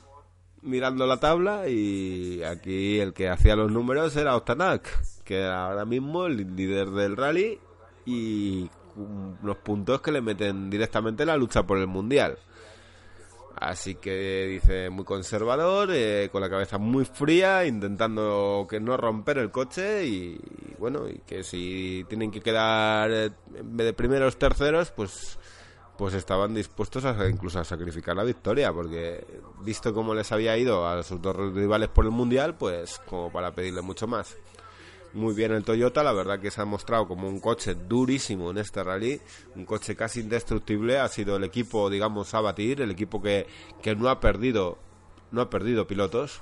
mirando la tabla y aquí el que hacía los números era Ostanak, que era ahora mismo el líder del rally y los puntos que le meten directamente en la lucha por el mundial. Así que dice muy conservador, eh, con la cabeza muy fría, intentando que no romper el coche y, bueno, y que si tienen que quedar eh, en vez de primeros terceros, pues pues estaban dispuestos a incluso a sacrificar la victoria, porque visto cómo les había ido a sus dos rivales por el mundial, pues como para pedirle mucho más. Muy bien el Toyota, la verdad que se ha mostrado como un coche durísimo en este rally, un coche casi indestructible, ha sido el equipo, digamos, a batir, el equipo que, que no ha perdido, no ha perdido pilotos,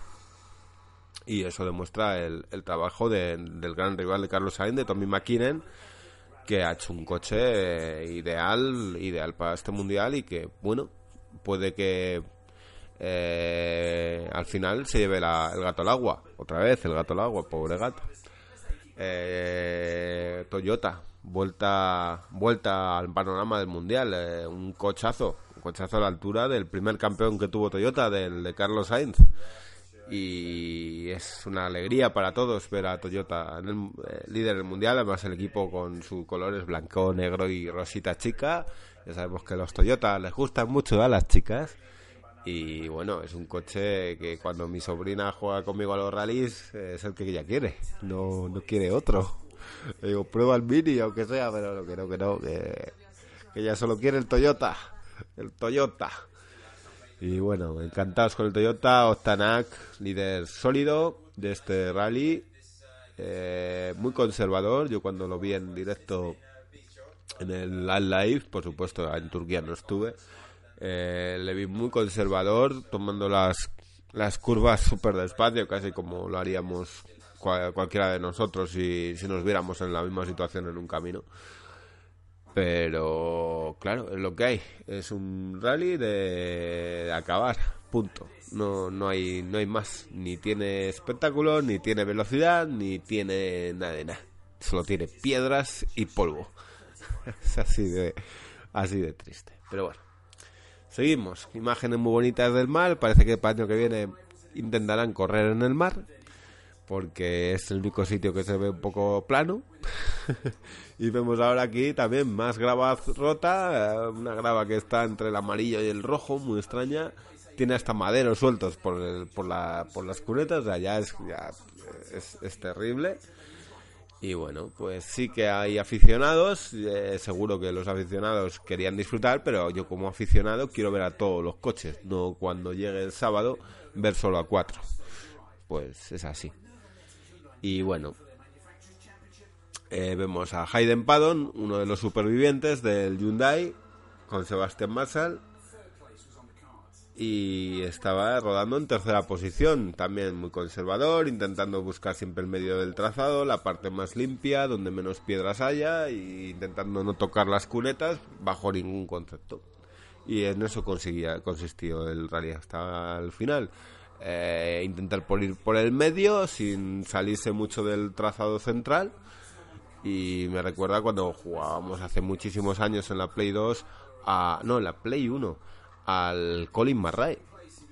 y eso demuestra el, el trabajo del gran rival de Carlos Sainz, de Tommy McKinnon, que ha hecho un coche ideal, ideal para este mundial y que, bueno, puede que eh, al final se lleve el gato al agua, otra vez el gato al agua, pobre gato. Eh, Toyota, vuelta, vuelta al panorama del mundial, eh, un cochazo, un cochazo a la altura del primer campeón que tuvo Toyota, del de Carlos Sainz. Y es una alegría para todos ver a Toyota en el, eh, líder del mundial, además el equipo con sus colores blanco, negro y rosita chica. Ya sabemos que los Toyota les gustan mucho a las chicas. Y bueno, es un coche que cuando mi sobrina juega conmigo a los rallies es el que ella quiere, no, no quiere otro. Le digo, prueba el Mini, aunque sea, pero no, que no, que, que ella solo quiere el Toyota, el Toyota. Y bueno, encantados con el Toyota, Octanac, líder sólido de este rally, eh, muy conservador. Yo cuando lo vi en directo en el Live, por supuesto en Turquía no estuve, eh, le vi muy conservador, tomando las, las curvas súper despacio, casi como lo haríamos cualquiera de nosotros si, si nos viéramos en la misma situación en un camino. Pero claro, es lo que hay. Es un rally de, acabar, punto. No, no, hay, no hay más. Ni tiene espectáculo, ni tiene velocidad, ni tiene nada de nada. Solo tiene piedras y polvo. [laughs] es así de, así de triste. Pero bueno. Seguimos. Imágenes muy bonitas del mar. Parece que el año que viene intentarán correr en el mar. Porque es el único sitio que se ve un poco plano. [laughs] y vemos ahora aquí también más grava rota. Eh, una grava que está entre el amarillo y el rojo, muy extraña. Tiene hasta maderos sueltos por, por, la, por las cunetas. Sea, ya es, ya es, es terrible. Y bueno, pues sí que hay aficionados, eh, seguro que los aficionados querían disfrutar, pero yo como aficionado quiero ver a todos los coches, no cuando llegue el sábado ver solo a cuatro. Pues es así. Y bueno, eh, vemos a Hayden Paddon, uno de los supervivientes del Hyundai, con Sebastián Marshall, y estaba rodando en tercera posición, también muy conservador, intentando buscar siempre el medio del trazado, la parte más limpia, donde menos piedras haya, e intentando no tocar las cunetas bajo ningún concepto. Y en eso conseguía, consistió el rally hasta el final. Eh, intentar por ir por el medio sin salirse mucho del trazado central. Y me recuerda cuando jugábamos hace muchísimos años en la Play 2, a, no, en la Play 1 al Colin Marray,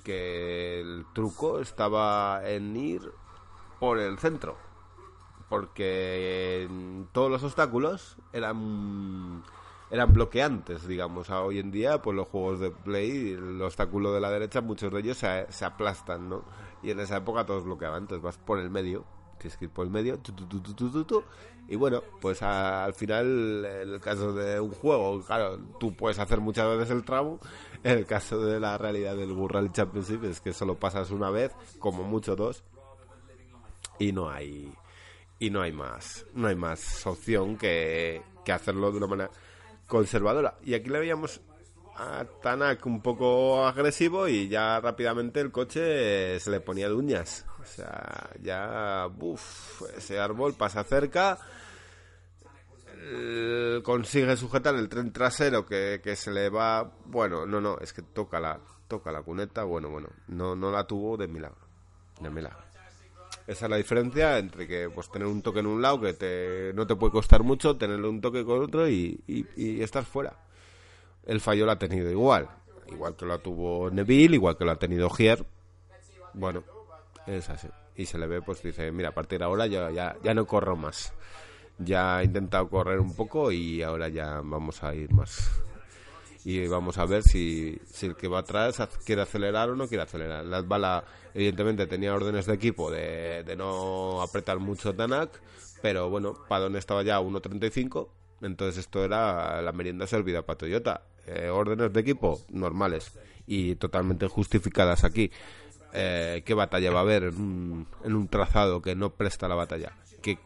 que el truco estaba en ir por el centro, porque todos los obstáculos eran eran bloqueantes, digamos. A hoy en día, pues los juegos de Play, el obstáculo de la derecha, muchos de ellos se, se aplastan, ¿no? Y en esa época todos bloqueaban, entonces vas por el medio tienes que ir por el medio, y bueno, pues al final, en el caso de un juego, claro, tú puedes hacer muchas veces el tramo, en el caso de la realidad del Burral Championship es que solo pasas una vez, como mucho dos, y no hay y no hay más, no hay más opción que, que hacerlo de una manera conservadora. Y aquí le veíamos a Tanak un poco agresivo y ya rápidamente el coche se le ponía de uñas. O sea, ya, uff, ese árbol pasa cerca, consigue sujetar el tren trasero que, que, se le va, bueno, no, no, es que toca la, toca la cuneta, bueno, bueno, no, no la tuvo de milagro, de milagro. Esa es la diferencia entre que pues tener un toque en un lado que no te puede costar mucho, tenerle un toque con otro y, y, y estar fuera el fallo lo ha tenido igual. Igual que lo tuvo Neville, igual que lo ha tenido Gier. Bueno, es así. Y se le ve, pues dice, mira, a partir de ahora ya, ya, ya no corro más. Ya he intentado correr un poco y ahora ya vamos a ir más. Y vamos a ver si, si el que va atrás quiere acelerar o no quiere acelerar. Las bala evidentemente tenía órdenes de equipo de, de no apretar mucho Tanak, pero bueno, Padón estaba ya a 1.35, entonces esto era la merienda servida para Toyota. Eh, órdenes de equipo normales y totalmente justificadas aquí. Eh, ¿Qué batalla va a haber en un, en un trazado que no presta la batalla? Que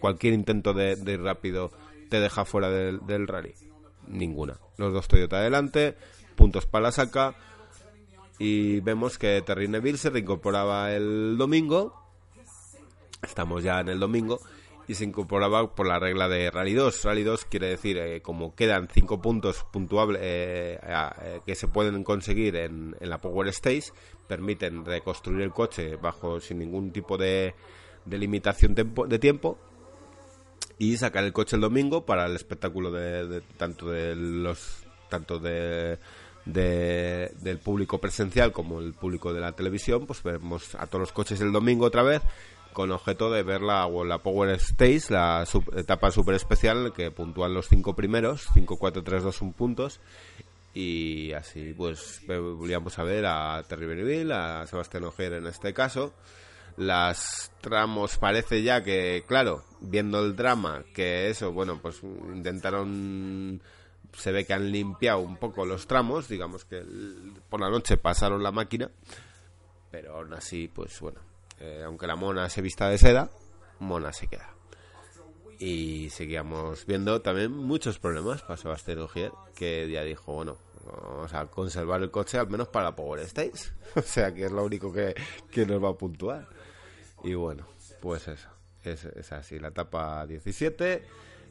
cualquier intento de, de ir rápido te deja fuera del rally ninguna. Los dos Toyota adelante, puntos para la saca. Y vemos que Terry Neville se reincorporaba el domingo. Estamos ya en el domingo. Y se incorporaba por la regla de Rally 2. Rally 2 quiere decir, eh, como quedan cinco puntos puntuables eh, eh, que se pueden conseguir en, en, la Power Stage, permiten reconstruir el coche bajo sin ningún tipo de, de limitación de tiempo y sacar el coche el domingo para el espectáculo de, tanto de los tanto de, del público presencial como el público de la televisión pues vemos a todos los coches el domingo otra vez con objeto de ver la, la Power Stage, la etapa super especial que puntúan los cinco primeros, 5, 4, 3, 2, 1 puntos. Y así, pues, volvíamos a ver a Terry Beneville, a Sebastián Ogier en este caso, las tramos parece ya que, claro, viendo el drama, que eso, bueno, pues intentaron, se ve que han limpiado un poco los tramos, digamos que por la noche pasaron la máquina, pero aún así, pues bueno, eh, aunque la mona se vista de seda, mona se queda. Y seguíamos viendo también muchos problemas para Sebastián Ogier, que ya dijo, bueno, vamos a conservar el coche al menos para Power Stage. [laughs] o sea que es lo único que, que nos va a puntuar. Y bueno, pues eso. Es, así, la etapa 17.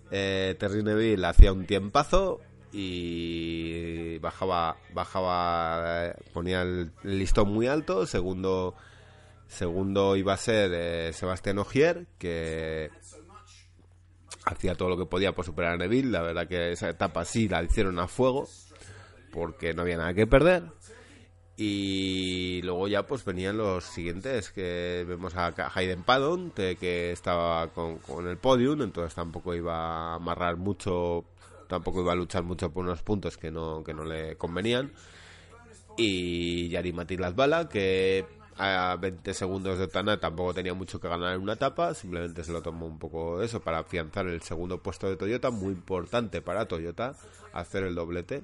Eh, Terry Neville hacía un tiempazo y bajaba, bajaba, ponía el listón muy alto. Segundo, segundo iba a ser eh, Sebastián Ogier, que hacía todo lo que podía por superar a Neville. La verdad que esa etapa sí la hicieron a fuego, porque no había nada que perder. Y luego ya pues venían los siguientes, que vemos a Hayden Paddon, que estaba con, el podium, entonces tampoco iba a amarrar mucho, tampoco iba a luchar mucho por unos puntos que no, que no le convenían. Y Yari Matías Bala, que a 20 segundos de Tana tampoco tenía mucho que ganar en una etapa, simplemente se lo tomó un poco eso para afianzar el segundo puesto de Toyota, muy importante para Toyota hacer el doblete.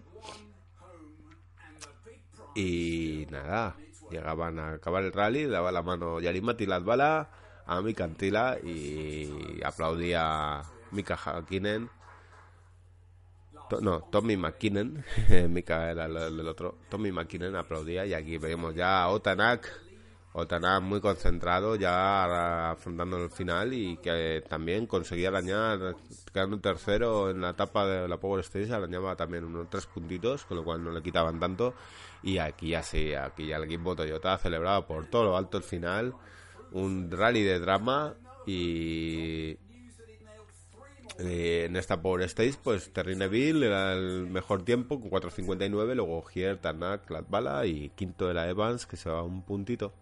Y nada, llegaban a acabar el rally, daba la mano Yarimati Latbala a Mika Antila y aplaudía Mika Hakkinen. No, Tommy McKinnon, [laughs] Mika era el, otro. Tommy McKinnon aplaudía y aquí vemos ya a Otanak Otana muy concentrado ya afrontando el final y que también conseguía arañar, quedando tercero en la etapa de la Power Stage, arañaba también unos tres puntitos, con lo cual no le quitaban tanto. Y aquí ya sí, aquí ya el equipo Toyota celebrado por todo lo alto el final, un rally de drama y eh, en esta Power Stage, pues Terry Neville era el mejor tiempo con 4.59, luego Gier, Tarnak, Latbala y quinto de la Evans, que se va un puntito.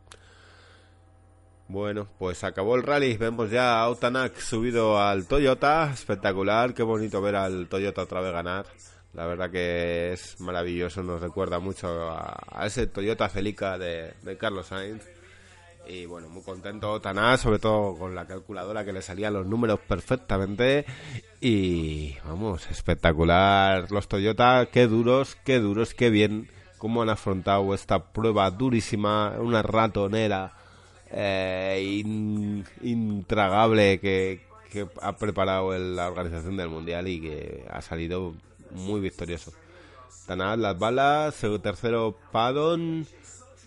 Bueno, pues acabó el rally. Vemos ya a Otanak subido al Toyota. Espectacular, qué bonito ver al Toyota otra vez ganar. La verdad que es maravilloso, nos recuerda mucho a, ese Toyota Celica de, Carlos Sainz. Y bueno, muy contento Otanak, sobre todo con la calculadora que le salían los números perfectamente. Y vamos, espectacular los Toyota, qué duros, qué duros, qué bien cómo han afrontado esta prueba durísima, una ratonera eh, intragable que, ha preparado la organización del mundial y que ha salido muy victorioso. Tanad las balas, tercero Padon,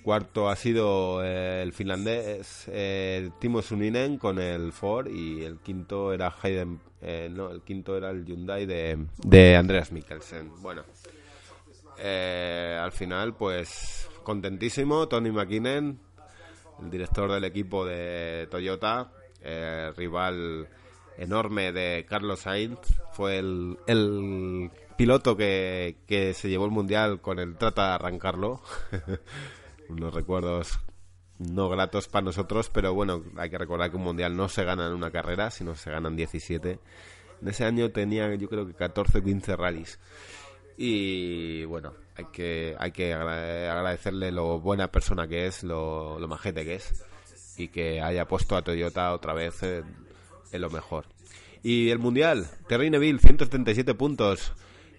cuarto ha sido eh, el finlandés eh, Timo Suninen con el Ford y el quinto era Hayden, eh, no, el quinto era el Hyundai de, de Andreas Mikkelsen. Bueno, al final pues contentísimo, Tony McKinnon el director del equipo de Toyota, eh, rival enorme de Carlos Sainz, fue el, piloto que, se llevó el mundial con el trata de arrancarlo. [laughs] Unos recuerdos no gratos para nosotros, pero bueno, hay que recordar que un mundial no se gana en una carrera, sino se ganan 17. En ese año tenía yo creo que 14 o 15 rallies. Y bueno, hay que, hay que agradecerle lo buena persona que es, lo, lo majete que es y que haya puesto a Toyota otra vez en, lo mejor. Y el Mundial, Terry Neville, 177 puntos.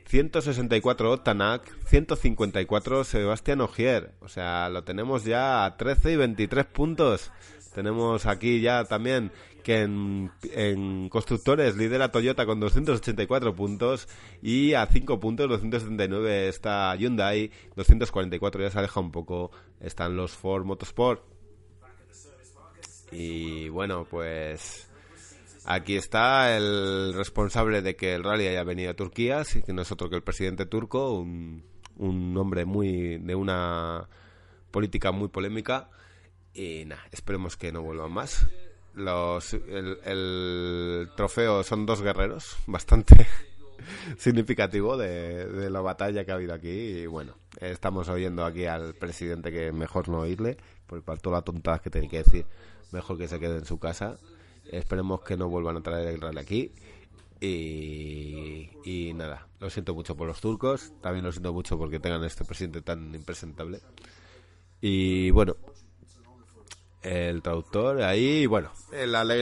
164 Otanak, 154 Sebastián Ogier. O sea, lo tenemos ya a 13 y 23 puntos. Tenemos aquí ya también que en, constructores lidera Toyota con 284 puntos y a 5 puntos, 279 está Hyundai, 244 ya se aleja un poco, están los Ford Motorsport. Y bueno, pues aquí está el responsable de que el rally haya venido a Turquía, que no es otro que el presidente turco, un, un hombre muy de una política muy polémica. Y nada, esperemos que no vuelvan más. Los, el, trofeo son dos guerreros, bastante [laughs] significativo de, la batalla que ha habido aquí. Y bueno, estamos oyendo aquí al presidente que mejor no oírle, porque para todas las tontadas que tiene que decir, mejor que se quede en su casa. Esperemos que no vuelvan a traer el rally aquí. Y, y nada, lo siento mucho por los turcos, también lo siento mucho porque tengan este presidente tan impresentable. Y bueno, el traductor ahí, bueno,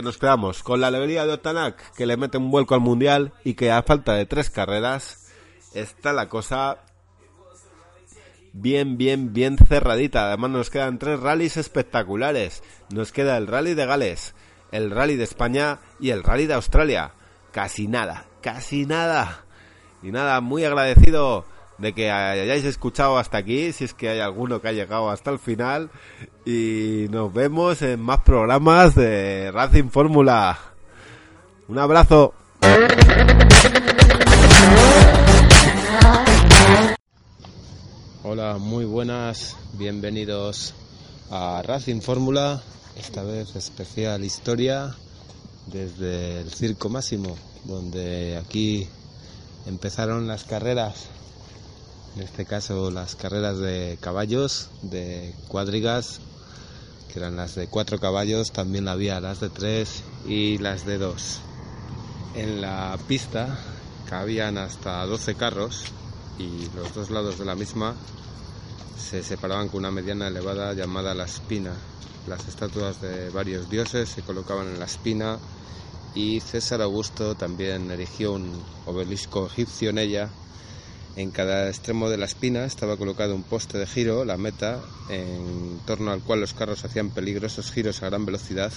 nos quedamos con la alegría de Otanak, que le mete un vuelco al mundial y que a falta de tres carreras está la cosa bien, bien, bien cerradita. Además nos quedan tres rallies espectaculares. Nos queda el rally de Gales, el rally de España y el rally de Australia. Casi nada, casi nada. Y nada, muy agradecido de que hayáis escuchado hasta aquí, si es que hay alguno que ha llegado hasta el final. Y nos vemos en más programas de Racing Fórmula. Un abrazo. Hola, muy buenas, bienvenidos a Racing Fórmula, esta vez especial historia desde el Circo Máximo, donde aquí empezaron las carreras en este caso las carreras de caballos, de cuadrigas, que eran las de cuatro caballos, también había las de tres y las de dos. En la pista cabían hasta 12 carros y los dos lados de la misma se separaban con una mediana elevada llamada la espina. Las estatuas de varios dioses se colocaban en la espina y César Augusto también erigió un obelisco egipcio en ella en cada extremo de la espina estaba colocado un poste de giro, la meta, en torno al cual los carros hacían peligrosos giros a gran velocidad.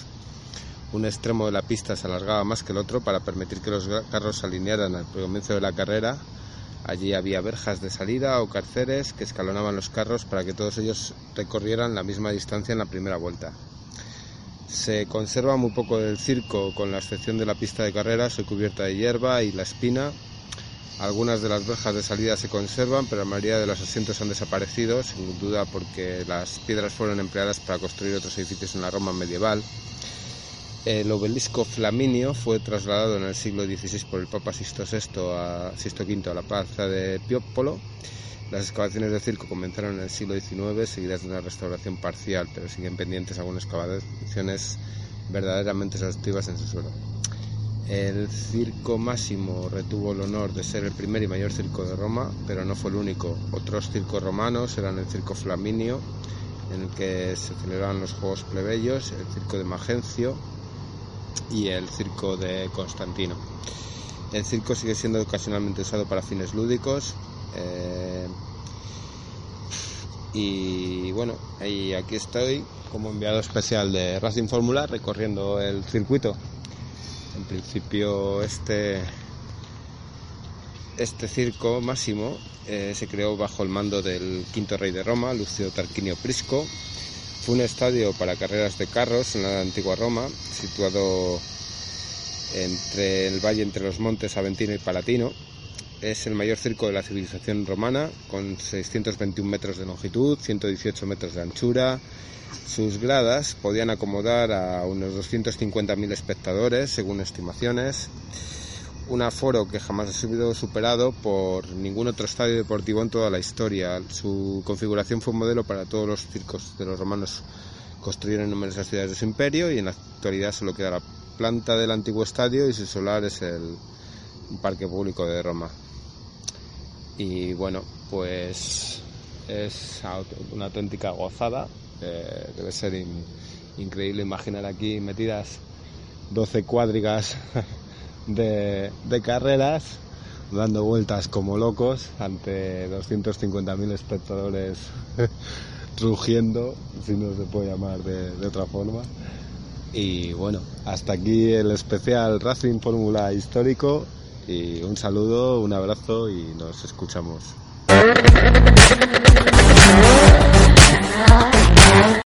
Un extremo de la pista se alargaba más que el otro para permitir que los carros se alinearan al comienzo de la carrera. Allí había verjas de salida o carceres que escalonaban los carros para que todos ellos recorrieran la misma distancia en la primera vuelta. Se conserva muy poco del circo, con la excepción de la pista de carreras, su cubierta de hierba y la espina, algunas de las verjas de salida se conservan, pero la mayoría de los asientos han desaparecido, sin duda porque las piedras fueron empleadas para construir otros edificios en la Roma medieval. El obelisco flaminio fue trasladado en el siglo XVI por el Papa Sisto, VI a, V a la plaza de Piopolo. Las excavaciones del circo comenzaron en el siglo XIX, seguidas de una restauración parcial, pero siguen pendientes algunas excavaciones verdaderamente exhaustivas en su suelo. El Circo Máximo retuvo el honor de ser el primer y mayor circo de Roma, pero no fue el único. Otros circos romanos eran el Circo Flaminio, en el que se celebraban los Juegos Plebeyos, el Circo de Magencio y el Circo de Constantino. El circo sigue siendo ocasionalmente usado para fines lúdicos. Eh, y bueno, aquí estoy como enviado especial de Racing Fórmula recorriendo el circuito. En principio este, este circo máximo eh, se creó bajo el mando del quinto rey de Roma, Lucio Tarquinio Prisco. Fue un estadio para carreras de carros en la antigua Roma, situado entre el valle entre los montes Aventino y Palatino. Es el mayor circo de la civilización romana, con 621 metros de longitud, 118 metros de anchura, sus gradas podían acomodar a unos 250.000 espectadores, según estimaciones. Un aforo que jamás ha sido superado por ningún otro estadio deportivo en toda la historia. Su configuración fue un modelo para todos los circos de los romanos construyeron numerosas ciudades de su imperio y en la actualidad solo queda la planta del antiguo estadio y su solar es el parque público de Roma. Y bueno, pues es una auténtica gozada. Eh, debe ser increíble imaginar aquí metidas 12 cuadrigas [laughs] de, carreras dando vueltas como locos ante 250.000 espectadores [laughs] rugiendo, si no se puede llamar de, de, otra forma. Y bueno, hasta aquí el especial Racing Fórmula Histórico. Y un saludo, un abrazo y nos escuchamos. [laughs]